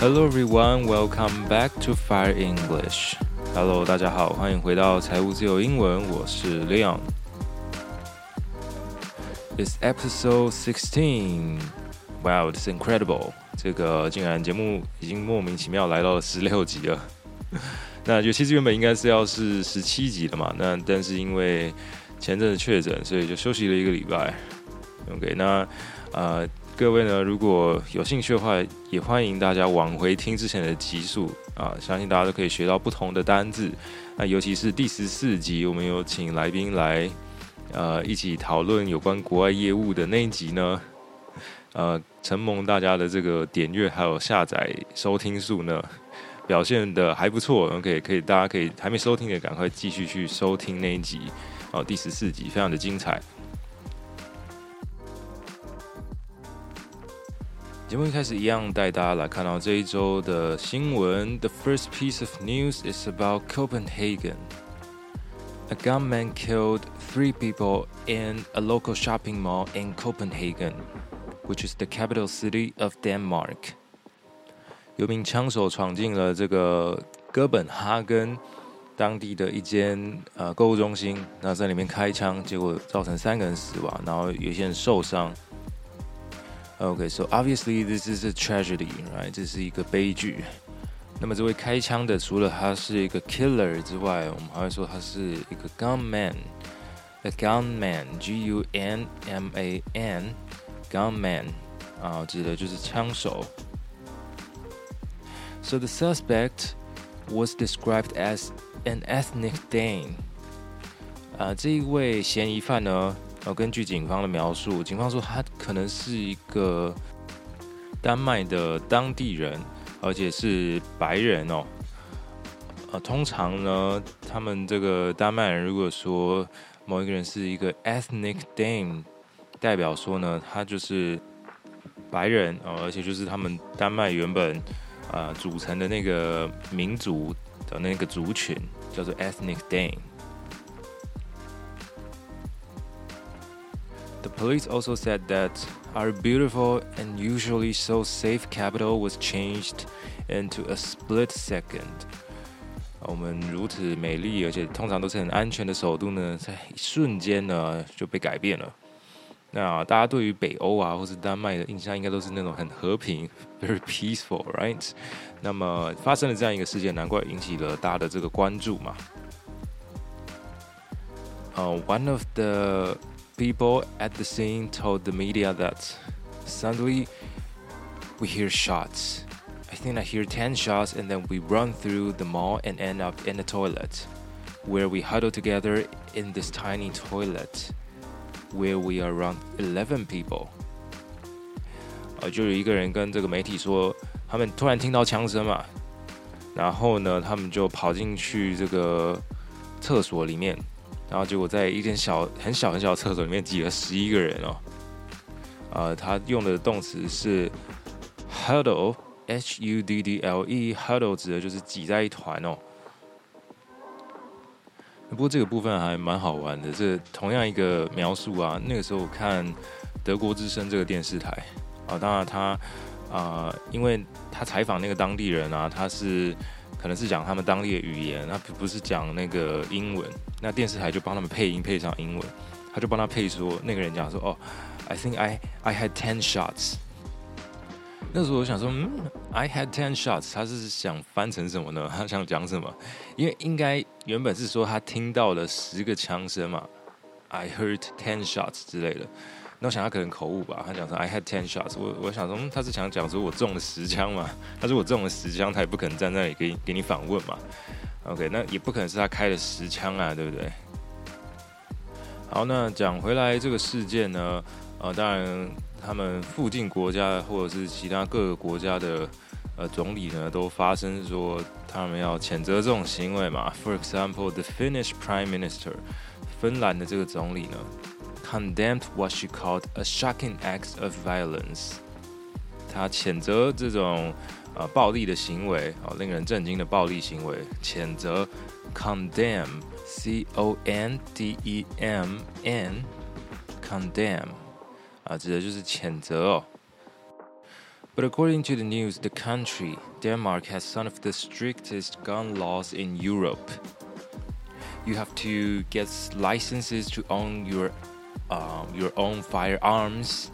Hello everyone, welcome back to Fire English. Hello，大家好，欢迎回到财务自由英文，我是 Leon。It's episode sixteen. Wow, it's incredible. 这个竟然节目已经莫名其妙来到了十六集了。那就其实原本应该是要是十七集的嘛，那但是因为前阵子确诊，所以就休息了一个礼拜。OK，那呃。各位呢，如果有兴趣的话，也欢迎大家往回听之前的集数啊，相信大家都可以学到不同的单字。那尤其是第十四集，我们有请来宾来，呃，一起讨论有关国外业务的那一集呢，呃，承蒙大家的这个点阅还有下载收听数呢，表现的还不错。OK，可以，大家可以还没收听的，赶快继续去收听那一集哦，第十四集非常的精彩。节目一开始一样带大家来看到这一周的新闻。The first piece of news is about Copenhagen. A gunman killed three people in a local shopping mall in Copenhagen, which is the capital city of Denmark. 有名枪手闯进了这个哥本哈根当地的一间呃购物中心，那在里面开枪，结果造成三个人死亡，然后有些人受伤。Okay, so obviously this is a tragedy, right? 这是一个悲剧。那么这位开枪的，除了他是一个 killer 之外，我们还会说他是一个 gunman。A gunman, G-U-N-M-A-N, gunman 啊，指的就是枪手。So the suspect was described as an ethnic Dane。啊，这一位嫌疑犯呢？ 根据警方的描述，警方说他可能是一个丹麦的当地人，而且是白人哦。呃，通常呢，他们这个丹麦人如果说某一个人是一个 ethnic Dane，代表说呢，他就是白人哦，而且就是他们丹麦原本啊、呃、组成的那个民族的那个族群，叫做 ethnic Dane。The police also said that our beautiful and usually so safe capital was changed into a split second. 我们如此美丽而且通常都是很安全的首都呢，在一瞬间呢就被改变了。那大家对于北欧啊或是丹麦的印象应该都是那种很和平，very peaceful，right？那么发生了这样一个事件，难怪引起了大家的这个关注嘛。Uh, one of the People at the scene told the media that suddenly we hear shots. I think I hear 10 shots and then we run through the mall and end up in the toilet where we huddle together in this tiny toilet where we are around 11 people. 呃，就有一个人跟这个媒体说，他们突然听到枪声嘛，然后呢，他们就跑进去这个厕所里面。 然后结果在一间小很小很小的厕所里面挤了十一个人哦，呃，他用的动词是 huddle，h u d d l e，huddle 指的就是挤在一团哦。不过这个部分还蛮好玩的，这同样一个描述啊，那个时候我看德国之声这个电视台啊，当然他啊、因为他采访那个当地人啊，他是。可能是讲他们当地的语言，那不是讲那个英文，那电视台就帮他们配音配上英文，他就帮他配说那个人讲说哦，I think I I had ten shots。那时候我想说，嗯，I had ten shots，他是想翻成什么呢？他想讲什么？因为应该原本是说他听到了十个枪声嘛，I heard ten shots 之类的。那我想他可能口误吧，他讲说 I had ten shots，我我想说，他是想讲说我中了十枪嘛？他说我中了十枪，他也不可能站在那里给给你访问嘛。OK，那也不可能是他开了十枪啊，对不对？好，那讲回来这个事件呢，呃，当然他们附近国家或者是其他各个国家的呃总理呢，都发声说他们要谴责这种行为嘛。For example, the Finnish Prime Minister，芬兰的这个总理呢。Condemned what she called a shocking act of violence。他谴责这种呃暴力的行为，哦，令人震惊的暴力行为，谴责。Condemn，C O N D E M N，condemn，啊，指的就是谴责哦。But according to the news, the country Denmark has some of the strictest gun laws in Europe. You have to get licenses to own your um, your own firearms,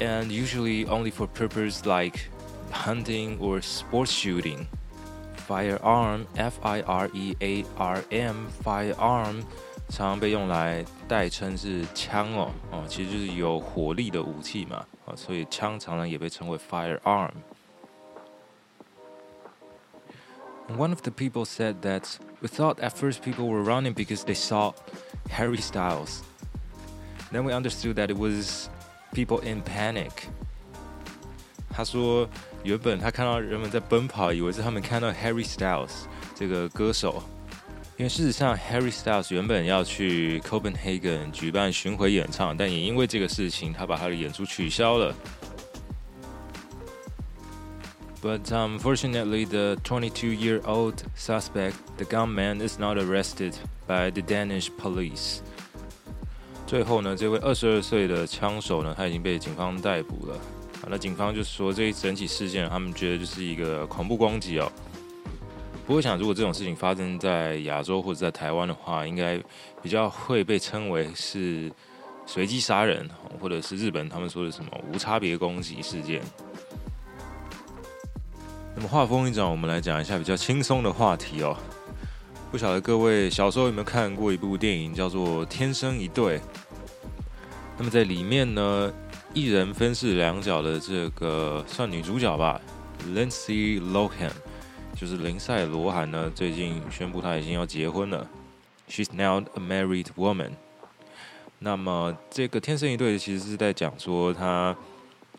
and usually only for purposes like hunting or sports shooting. Firearm, F-I-R-E-A-R-M, firearm，常常被用来代称是枪哦，哦，其实就是有火力的武器嘛，啊，所以枪常常也被称为 firearm。One of the people said that we thought at first people were running because they saw Harry Styles. Then we understood that it was people in panic. 他说，原本他看到人们在奔跑，以为是他们看到 Harry Styles 这个歌手。因为事实上，Harry Styles 原本要去 Copenhagen 举办巡回演唱，但也因为这个事情，他把他的演出取消了。But unfortunately, the 22-year-old suspect, the gunman, is not arrested by the Danish police. 最后呢，这位二十二岁的枪手呢，他已经被警方逮捕了。啊，那警方就说这一整起事件，他们觉得就是一个恐怖攻击哦。不过想，如果这种事情发生在亚洲或者在台湾的话，应该比较会被称为是随机杀人，或者是日本他们说的什么无差别攻击事件。那么话锋一转，我们来讲一下比较轻松的话题哦。不晓得各位小时候有没有看过一部电影叫做《天生一对》？那么在里面呢，一人分饰两角的这个算女主角吧，Lindsay Lohan，就是林赛罗韩呢，最近宣布她已经要结婚了。She's now a married woman。那么这个《天生一对》其实是在讲说她，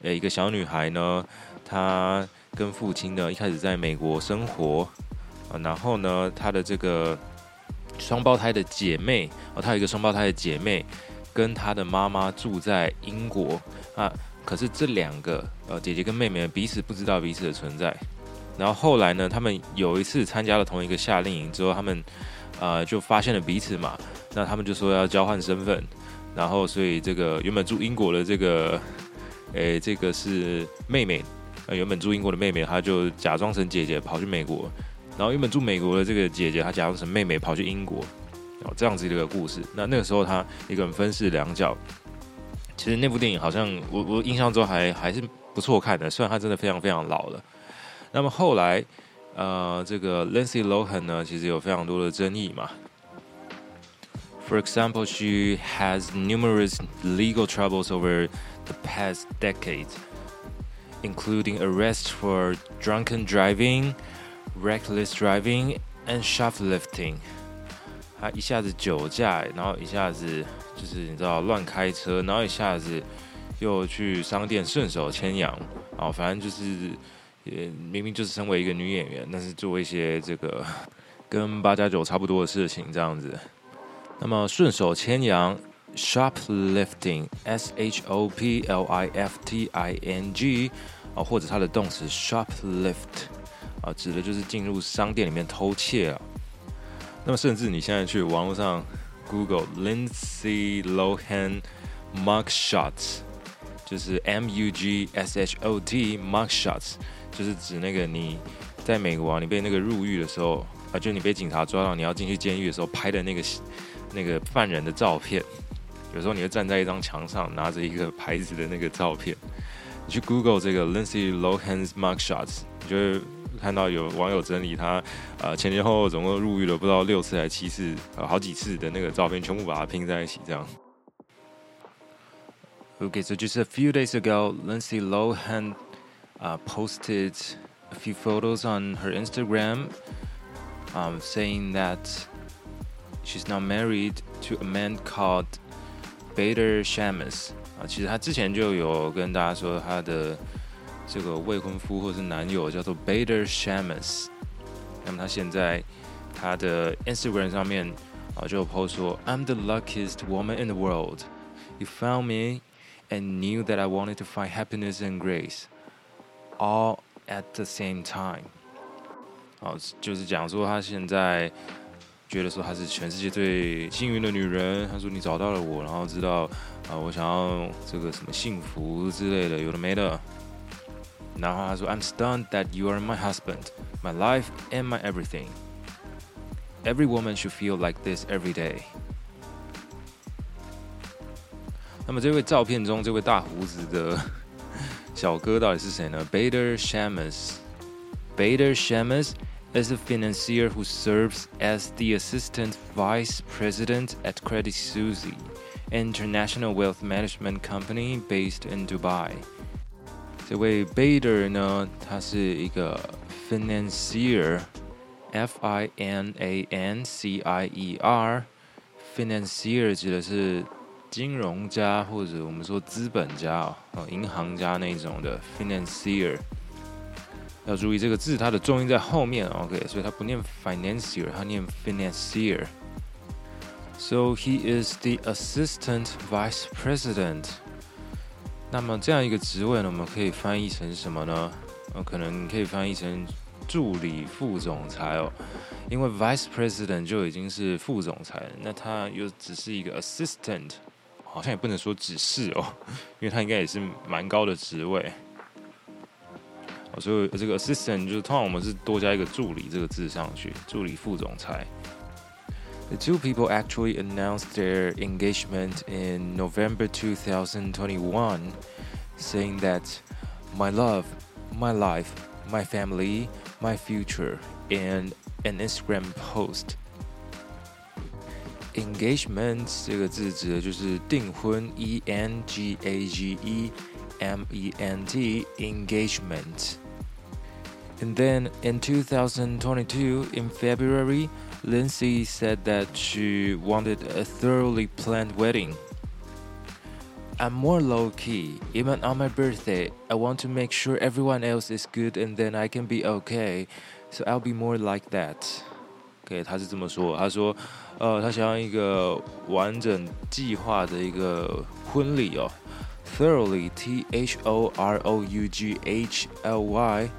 诶，一个小女孩呢，她。跟父亲呢，一开始在美国生活，然后呢，他的这个双胞胎的姐妹，哦，他有一个双胞胎的姐妹，跟他的妈妈住在英国，啊，可是这两个呃姐姐跟妹妹彼此不知道彼此的存在，然后后来呢，他们有一次参加了同一个夏令营之后，他们呃就发现了彼此嘛，那他们就说要交换身份，然后所以这个原本住英国的这个，诶，这个是妹妹。呃，原本住英国的妹妹，她就假装成姐姐跑去美国，然后原本住美国的这个姐姐，她假装成妹妹跑去英国，哦，这样子的一个故事。那那个时候，她一个人分饰两角。其实那部电影好像我我印象中还还是不错看的，虽然她真的非常非常老了。那么后来，呃，这个 Lindsay Lohan 呢，其实有非常多的争议嘛。For example, she has numerous legal troubles over the past decade. Including arrest for drunken driving, reckless driving, and shoplifting。他一下子酒驾，然后一下子就是你知道乱开车，然后一下子又去商店顺手牵羊，啊，反正就是也明明就是身为一个女演员，但是做一些这个跟八加九差不多的事情这样子。那么顺手牵羊。Shoplifting，S H O P L I F T I N G，啊，或者它的动词 shoplift，啊，指的就是进入商店里面偷窃啊。那么，甚至你现在去网络上 Google Lindsay Lohan mug shots，就是 M U G S H O T mug shots，就是指那个你在美国啊，你被那个入狱的时候啊，就你被警察抓到，你要进去监狱的时候拍的那个那个犯人的照片。有时候你会站在一张墙上，拿着一个牌子的那个照片，你去 Google 这个 Lindsay Lohan's mugshots，你就会看到有网友整理他呃前前后后总共入狱了不知道六次还是七次，呃好几次的那个照片，全部把它拼在一起这样。Okay, so just a few days ago, Lindsay Lohan uh, posted a few photos on her Instagram, um, saying that she's now married to a man called Bader Shamus. 啊，其实他之前就有跟大家说他的这个未婚夫或是男友叫做 Bader Shammas。那么他现在他的 Instagram 上面啊就有 post 说：“I'm the luckiest woman in the world. You found me and knew that I wanted to find happiness and grace all at the same time。”好，就是讲说他现在。觉得说她是全世界最幸运的女人。她说你找到了我，然后知道啊，我想要这个什么幸福之类的，有的没的。 然后他说：“I'm stunned that you are my husband, my life and my everything. Every woman should feel like this every day.” 那么这位照片中这位大胡子的小哥到底是谁呢？Bader Shammas。Bader Shammas is a financier who serves as the assistant vice president at Credit Suisse, international wealth management company based in Dubai. 这位 Bader 呢，他是一个 financier，F I N A N C I E R，financier 指的是金融家或者我们说资本家哦，银行家那种的 financier。要注意这个字，它的重音在后面，OK，所以它不念 financier，它念 financier。So he is the assistant vice president。 那么这样一个职位呢，我们可以翻译成什么呢？呃，可能可以翻译成助理副总裁哦，因为 vice president 就已经是副总裁了，那他又只是一个 assistant，好像也不能说只是哦，因为他应该也是蛮高的职位。所以这个 assistant 就通常我们是多加一个助理这个字上去，助理副总裁。The two people actually announced their engagement in November 2021, saying that my love, my life, my family, my future, and an Instagram post. Engagement 这个字指的就是订婚，E N G A G E M E N T engagement。And then in 2022, in February. Lindsay said that she wanted a thoroughly planned wedding. I'm more low key. Even on my birthday, I want to make sure everyone else is good and then I can be okay. So I'll be more like that. OK，他是这么说。他说，呃，他想要一个完整计划的一个婚礼哦。Thoroughly，T H O R O U G H L Y。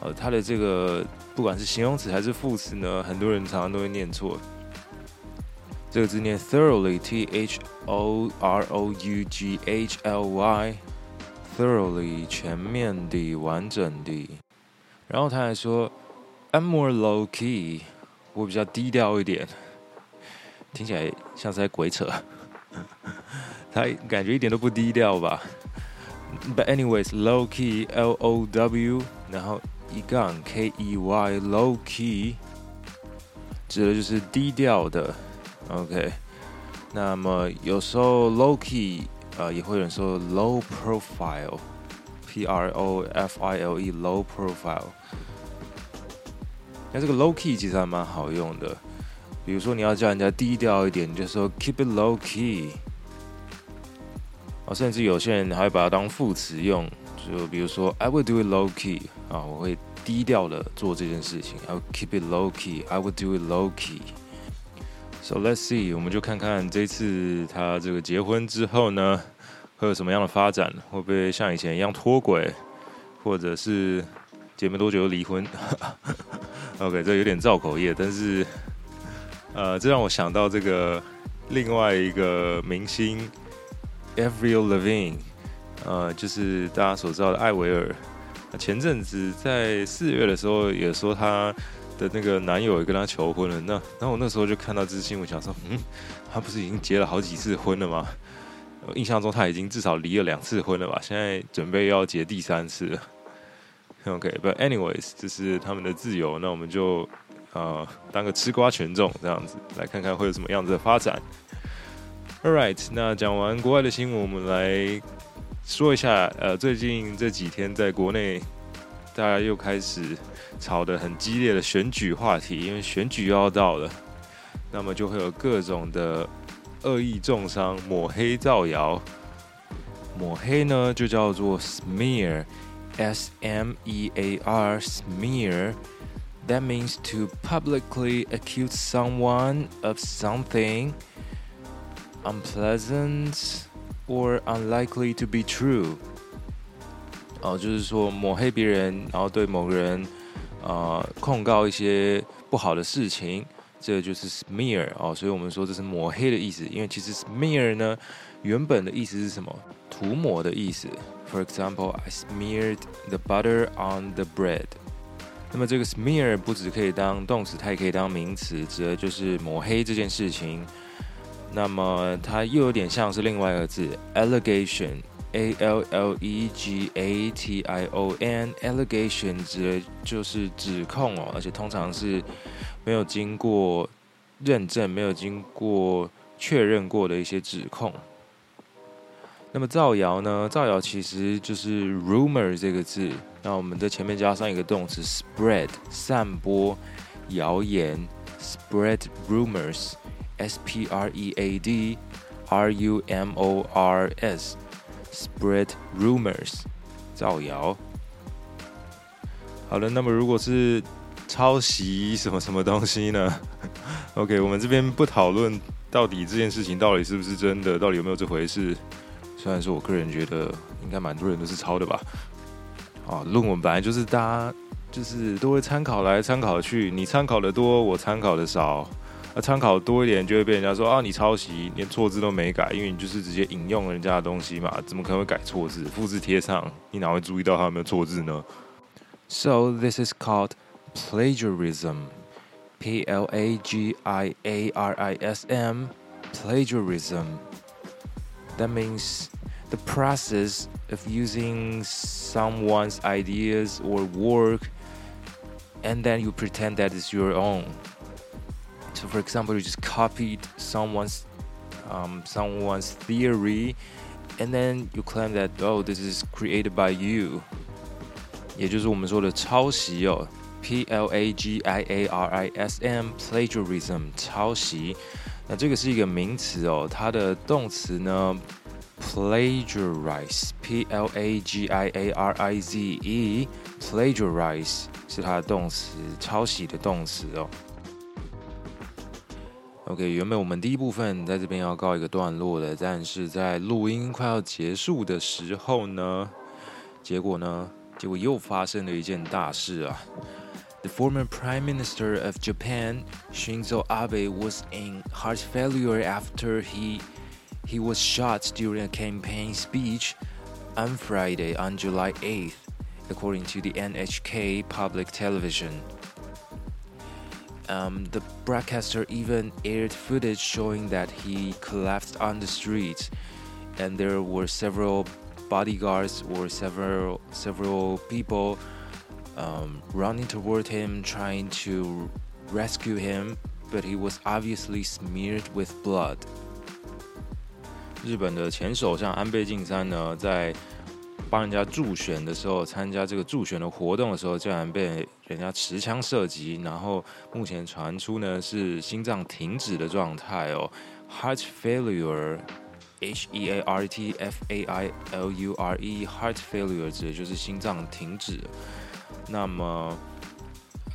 呃，他的这个。不管是形容词还是副词呢，很多人常常都会念错。这个字念 thoroughly，t h o r o u g h l y，thoroughly 全面的、完整的。然后他还说，I'm more low key，我比较低调一点，听起来像是在鬼扯。他感觉一点都不低调吧？But anyways，low key，l o w，然后。一杠 K E Y low key 指的就是低调的，OK。那么有时候 low key 呃也会有人说 low profile，P R O F I L E low profile。那这个 low key 其实还蛮好用的，比如说你要叫人家低调一点，你就说 keep it low key。哦，甚至有些人还会把它当副词用。就比如说，I will do it low key 啊，我会低调的做这件事情。I will keep it low key. I will do it low key. So let's see，我们就看看这次他这个结婚之后呢，会有什么样的发展？会不会像以前一样脱轨，或者是结没多久就离婚？OK，这有点造口业，但是呃，这让我想到这个另外一个明星 Avril Lavigne。呃，就是大家所知道的艾薇尔，前阵子在四月的时候也说她的那个男友也跟她求婚了。那然后我那时候就看到这新闻，想说，嗯，她不是已经结了好几次婚了吗？我印象中她已经至少离了两次婚了吧？现在准备要结第三次了。OK，but anyways，这是他们的自由，那我们就呃当个吃瓜群众这样子，来看看会有什么样子的发展。All right，那讲完国外的新闻，我们来。说一下，呃，最近这几天在国内，大家又开始吵得很激烈的选举话题，因为选举又要到了，那么就会有各种的恶意中伤、抹黑、造谣。抹黑呢，就叫做 smear，s m e a r，smear。That means to publicly accuse someone of something unpleasant。Or unlikely to be true，哦，就是说抹黑别人，然后对某个人，呃，控告一些不好的事情，这就是 smear 哦，所以我们说这是抹黑的意思。因为其实 smear 呢，原本的意思是什么？涂抹的意思。For example, I smeared the butter on the bread。那么这个 smear 不只可以当动词，它也可以当名词，指的就是抹黑这件事情。那么它又有点像是另外一个字，allegation，a l l e g a t i o n，allegation 指的就是指控哦，而且通常是没有经过认证、没有经过确认过的一些指控。那么造谣呢？造谣其实就是 rumor 这个字，那我们在前面加上一个动词 spread，散播谣言，spread rumors S P R E A D R U M O R S spread rumors，造谣。好了，那么如果是抄袭什么什么东西呢？OK，我们这边不讨论到底这件事情到底是不是真的，到底有没有这回事。虽然说，我个人觉得应该蛮多人都是抄的吧。啊，论文本来就是大家就是都会参考来参考去，你参考的多，我参考的少。那参考多一点，就会被人家说啊，你抄袭，连错字都没改，因为你就是直接引用人家的东西嘛，怎么可能会改错字？复制贴上，你哪会注意到他有没有错字呢？So this is called plagiarism. P L A G I A R I S M. Plagiarism. That means the process of using someone's ideas or work and then you pretend that it's your own. So for example, you just copied someone's um, someone's theory and then you claim that oh this is created by you. 也就是我们说的抄袭哦，P L A G I A R I S M plagiarism 抄袭。那这个是一个名词哦，它的动词呢，plagiarize，p l a g i a r i z e，plagiarize 是它的动词，抄袭的动词哦。 OK，原本我们第一部分在这边要告一个段落的，但是在录音快要结束的时候呢，结果呢，结果又发生了一件大事啊。The former Prime Minister of Japan, Shinzo Abe, was in heart failure after he he was shot during a campaign speech on Friday, on July 8th, according to the NHK public television. Um, the broadcaster even aired footage showing that he collapsed on the street, and there were several bodyguards or several several people um, running toward him, trying to rescue him, but he was obviously smeared with blood. 日本的前首相安倍晋三呢，在 帮人家助选的时候，参加这个助选的活动的时候，竟然被人家持枪射击，然后目前传出呢是心脏停止的状态哦，heart failure，H E A R T F A I L U R E，heart failure 指的就是心脏停止。那么，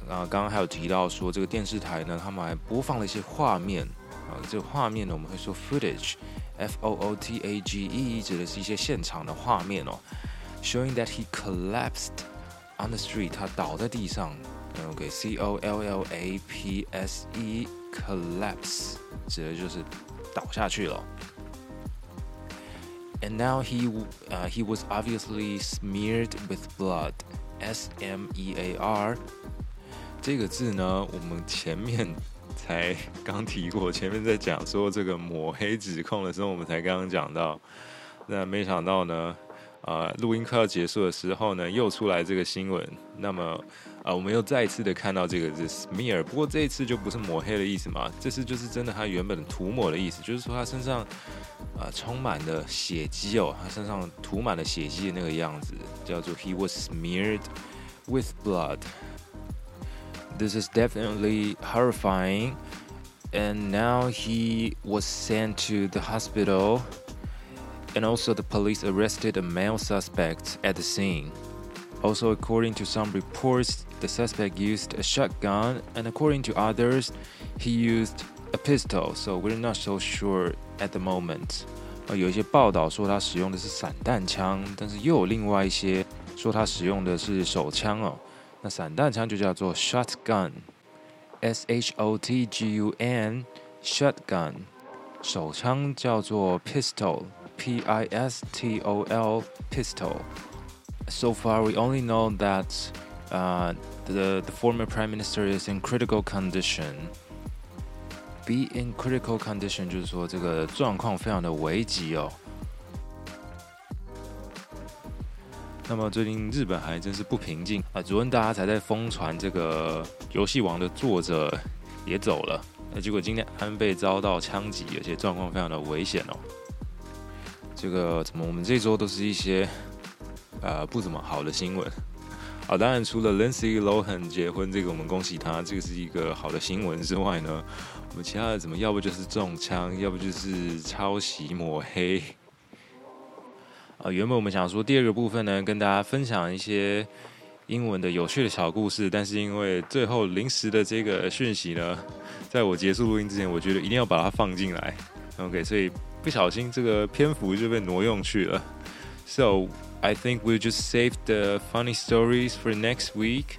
啊，刚刚还有提到说，这个电视台呢，他们还播放了一些画面啊，这个画面呢，我们会说 footage footage，f o o t a g e，指的是一些现场的画面哦，showing that he collapsed on the street，他倒在地上，OK，c o l l a p s e，collapse，指的就是倒下去了。And now he, uh, he was obviously smeared with blood. S M E A R 这个字呢，我们前面 才刚提过，前面在讲说这个抹黑指控的时候，我们才刚刚讲到。那没想到呢，呃，录音快要结束的时候呢，又出来这个新闻。那么，呃，我们又再一次的看到这个字 smear，不过这一次就不是抹黑的意思嘛，这次就是真的，他原本涂抹的意思，就是说他身上啊、充满了血迹哦，他身上涂满了血迹的那个样子，叫做 he was smeared with blood。This is definitely horrifying. And now he was sent to the hospital. And also, the police arrested a male suspect at the scene. Also, according to some reports, the suspect used a shotgun, and according to others, he used a pistol. So we're not so sure at the moment. 呃，有一些报道说他使用的是散弹枪，但是又有另外一些说他使用的是手枪哦。 那散弹枪就叫做 shotgun。 S H O T G U N shotgun，手枪叫做 pistol，P I S T O L pistol。So far, we only know that uh, the the former prime minister is in critical condition. Be in critical condition 就是说这个状况非常的危急哦。 那么最近日本还真是不平静啊！昨天大家才在疯传这个游戏王的作者也走了，那结果今天安倍遭到枪击，而且状况非常的危险哦。这个怎么我们这周都是一些呃不怎么好的新闻啊？当然除了 Lindsay Lohan 结婚这个我们恭喜他，这个是一个好的新闻之外呢，我们其他的怎么要不就是中枪，要不就是抄袭抹黑。啊，原本我们想说第二个部分呢，跟大家分享一些英文的有趣的小故事，但是因为最后临时的这个讯息呢，在我结束录音之前，我觉得一定要把它放进来，OK，所以不小心这个篇幅就被挪用去了。So I think we'll just save the funny stories for next week.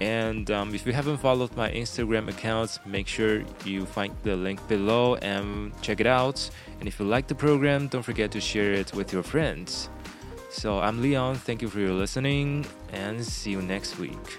And um, if you haven't followed my Instagram accounts, make sure you find the link below and check it out. And if you like the program, don't forget to share it with your friends. So I'm Leon, thank you for your listening, and see you next week.